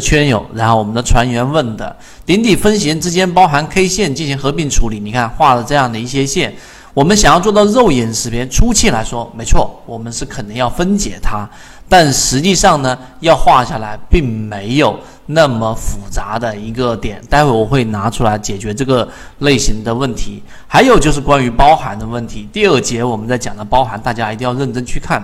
圈友，然后我们的船员问的顶底分型之间包含 K 线进行合并处理，你看画了这样的一些线，我们想要做到肉眼识别，初期来说没错，我们是肯定要分解它，但实际上呢，要画下来并没有那么复杂的一个点，待会我会拿出来解决这个类型的问题。还有就是关于包含的问题，第二节我们在讲的包含，大家一定要认真去看。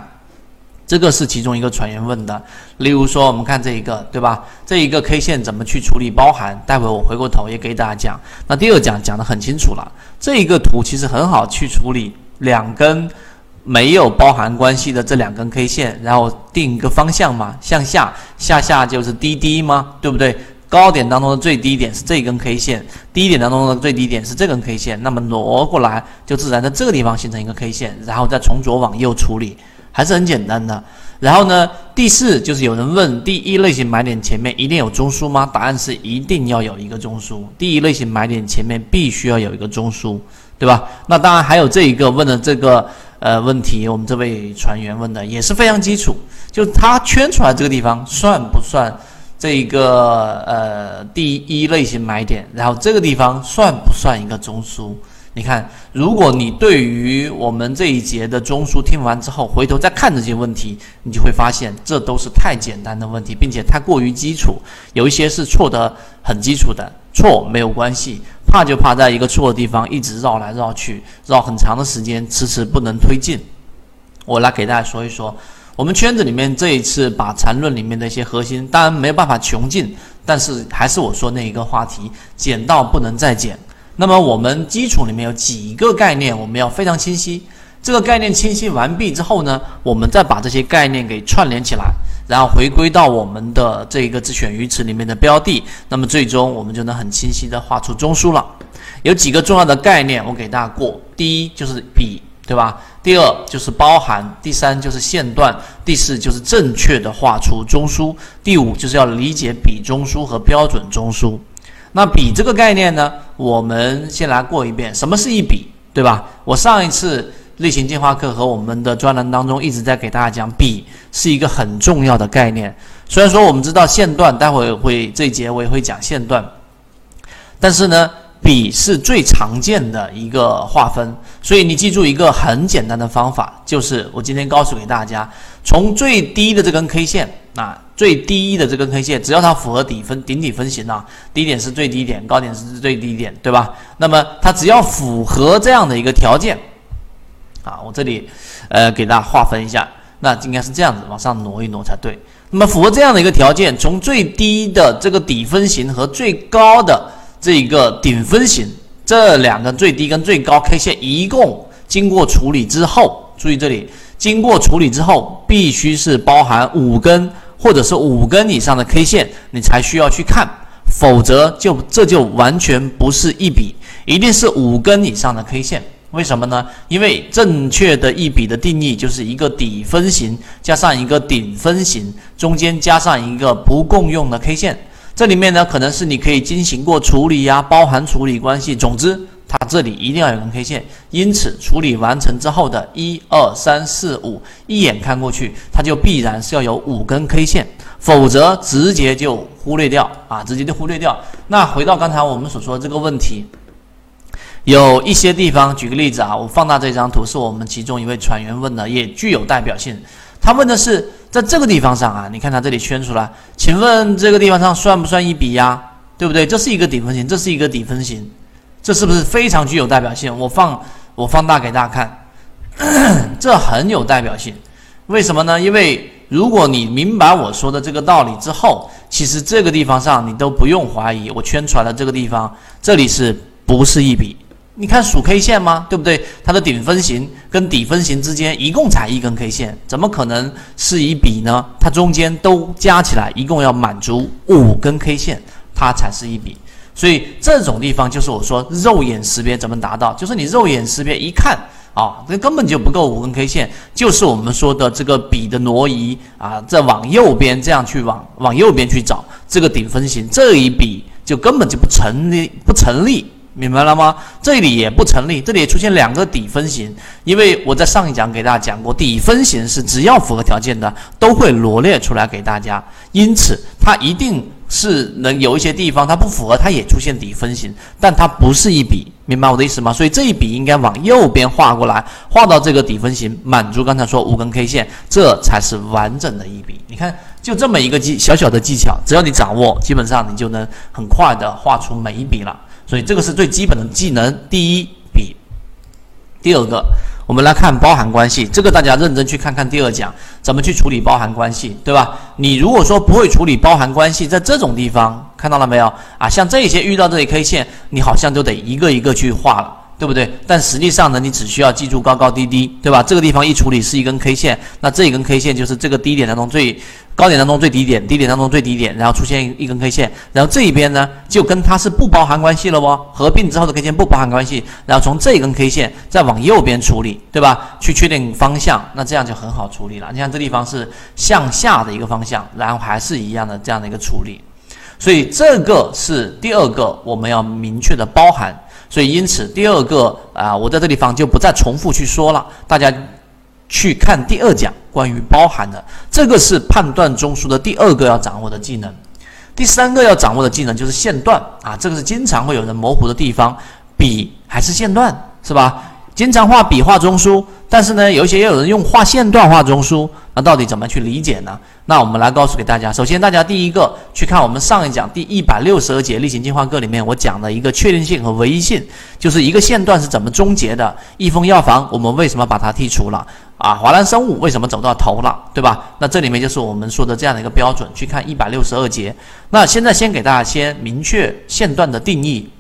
这个是其中一个船员问的，例如说，我们看这一个，对吧？这一个 K 线怎么去处理包含？待会我回过头也给大家讲。那第二讲讲的很清楚了，这一个图其实很好去处理，两根没有包含关系的这两根 K 线，然后定一个方向嘛，向下，下下就是低低吗？对不对？高点当中的最低点是这根 K 线，低点当中的最低点是这根 K 线，那么挪过来就自然在这个地方形成一个 K 线，然后再从左往右处理。还是很简单的，然后呢，第四就是有人问，第一类型买点前面一定有中枢吗？答案是一定要有一个中枢，第一类型买点前面必须要有一个中枢，对吧？那当然还有这一个问的这个呃问题，我们这位船员问的也是非常基础，就他圈出来这个地方算不算这一个呃第一类型买点？然后这个地方算不算一个中枢？你看，如果你对于我们这一节的中枢听完之后，回头再看这些问题，你就会发现这都是太简单的问题，并且太过于基础，有一些是错的很基础的，错没有关系，怕就怕在一个错的地方一直绕来绕去，绕很长的时间，迟迟不能推进。我来给大家说一说，我们圈子里面这一次把缠论里面的一些核心，当然没有办法穷尽，但是还是我说那一个话题，减到不能再减。那么我们基础里面有几个概念，我们要非常清晰。这个概念清晰完毕之后呢，我们再把这些概念给串联起来，然后回归到我们的这个自选鱼池里面的标的，那么最终我们就能很清晰的画出中枢了。有几个重要的概念，我给大家过：第一就是比，对吧？第二就是包含；第三就是线段；第四就是正确的画出中枢；第五就是要理解比中枢和标准中枢。那比这个概念呢？我们先来过一遍，什么是一比，对吧？我上一次类型进化课和我们的专栏当中一直在给大家讲，比是一个很重要的概念。虽然说我们知道线段，待会会这一节我也会讲线段，但是呢，比是最常见的一个划分。所以你记住一个很简单的方法，就是我今天告诉给大家，从最低的这根 K 线啊。最低的这根 K 线，只要它符合底分顶底分型啊，低点是最低点，高点是最低点，对吧？那么它只要符合这样的一个条件，啊，我这里呃给大家划分一下，那应该是这样子，往上挪一挪才对。那么符合这样的一个条件，从最低的这个底分型和最高的这个顶分型这两个最低跟最高 K 线一共经过处理之后，注意这里经过处理之后，必须是包含五根。或者是五根以上的 K 线，你才需要去看，否则就这就完全不是一笔，一定是五根以上的 K 线。为什么呢？因为正确的一笔的定义就是一个底分型加上一个顶分型，中间加上一个不共用的 K 线。这里面呢，可能是你可以进行过处理呀，包含处理关系。总之。它这里一定要有根 K 线，因此处理完成之后的一二三四五，一眼看过去，它就必然是要有五根 K 线，否则直接就忽略掉啊，直接就忽略掉。那回到刚才我们所说的这个问题，有一些地方，举个例子啊，我放大这张图，是我们其中一位船员问的，也具有代表性。他问的是在这个地方上啊，你看他这里圈出来，请问这个地方上算不算一笔呀？对不对？这是一个顶分型，这是一个底分型。这是不是非常具有代表性？我放我放大给大家看，这很有代表性。为什么呢？因为如果你明白我说的这个道理之后，其实这个地方上你都不用怀疑，我圈出来的这个地方，这里是不是一笔？你看数 K 线吗？对不对？它的顶分型跟底分型之间一共才一根 K 线，怎么可能是一笔呢？它中间都加起来一共要满足五根 K 线，它才是一笔。所以这种地方就是我说肉眼识别怎么达到，就是你肉眼识别一看啊，这根本就不够五根 K 线，就是我们说的这个笔的挪移啊，再往右边这样去往往右边去找这个顶分型，这一笔就根本就不成立，不成立，明白了吗？这里也不成立，这里也出现两个底分型，因为我在上一讲给大家讲过，底分型是只要符合条件的都会罗列出来给大家，因此它一定。是能有一些地方它不符合，它也出现底分型，但它不是一笔，明白我的意思吗？所以这一笔应该往右边画过来，画到这个底分型，满足刚才说五根 K 线，这才是完整的一笔。你看，就这么一个技小小的技巧，只要你掌握，基本上你就能很快的画出每一笔了。所以这个是最基本的技能，第一笔，第二个。我们来看包含关系，这个大家认真去看看第二讲怎么去处理包含关系，对吧？你如果说不会处理包含关系，在这种地方看到了没有啊？像这些遇到这些 K 线，你好像就得一个一个去画了。对不对？但实际上呢，你只需要记住高高低低，对吧？这个地方一处理是一根 K 线，那这一根 K 线就是这个低点当中最高点当中最低点，低点当中最低点，然后出现一根 K 线，然后这一边呢就跟它是不包含关系了哦，合并之后的 K 线不包含关系，然后从这一根 K 线再往右边处理，对吧？去确定方向，那这样就很好处理了。你看这地方是向下的一个方向，然后还是一样的这样的一个处理，所以这个是第二个我们要明确的包含。所以，因此第二个啊，我在这地方就不再重复去说了，大家去看第二讲关于包含的，这个是判断中枢的第二个要掌握的技能。第三个要掌握的技能就是线段啊，这个是经常会有人模糊的地方，比还是线段是吧？经常画笔画中枢，但是呢，有一些也有人用画线段画中枢，那到底怎么去理解呢？那我们来告诉给大家。首先，大家第一个去看我们上一讲第一百六十二节例行进化课里面，我讲的一个确定性和唯一性，就是一个线段是怎么终结的。益丰药房我们为什么把它剔除了？啊，华南生物为什么走到头了？对吧？那这里面就是我们说的这样的一个标准。去看一百六十二节。那现在先给大家先明确线段的定义。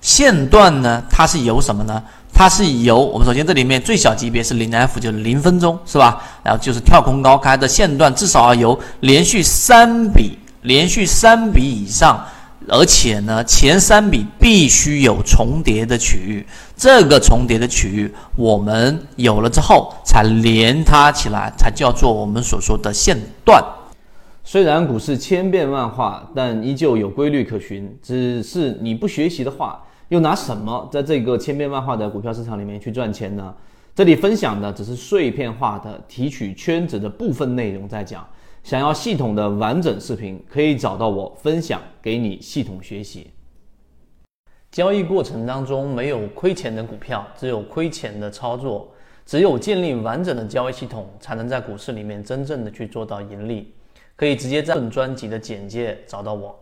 线段呢，它是由什么呢？它是由我们首先这里面最小级别是零 F，就是零分钟，是吧？然后就是跳空高开的线段，至少要由连续三笔，连续三笔以上，而且呢，前三笔必须有重叠的区域。这个重叠的区域，我们有了之后，才连它起来，才叫做我们所说的线段。虽然股市千变万化，但依旧有规律可循。只是你不学习的话。又拿什么在这个千变万化的股票市场里面去赚钱呢？这里分享的只是碎片化的提取圈子的部分内容在讲。想要系统的完整视频，可以找到我分享给你系统学习。交易过程当中没有亏钱的股票，只有亏钱的操作。只有建立完整的交易系统，才能在股市里面真正的去做到盈利。可以直接在本专辑的简介找到我。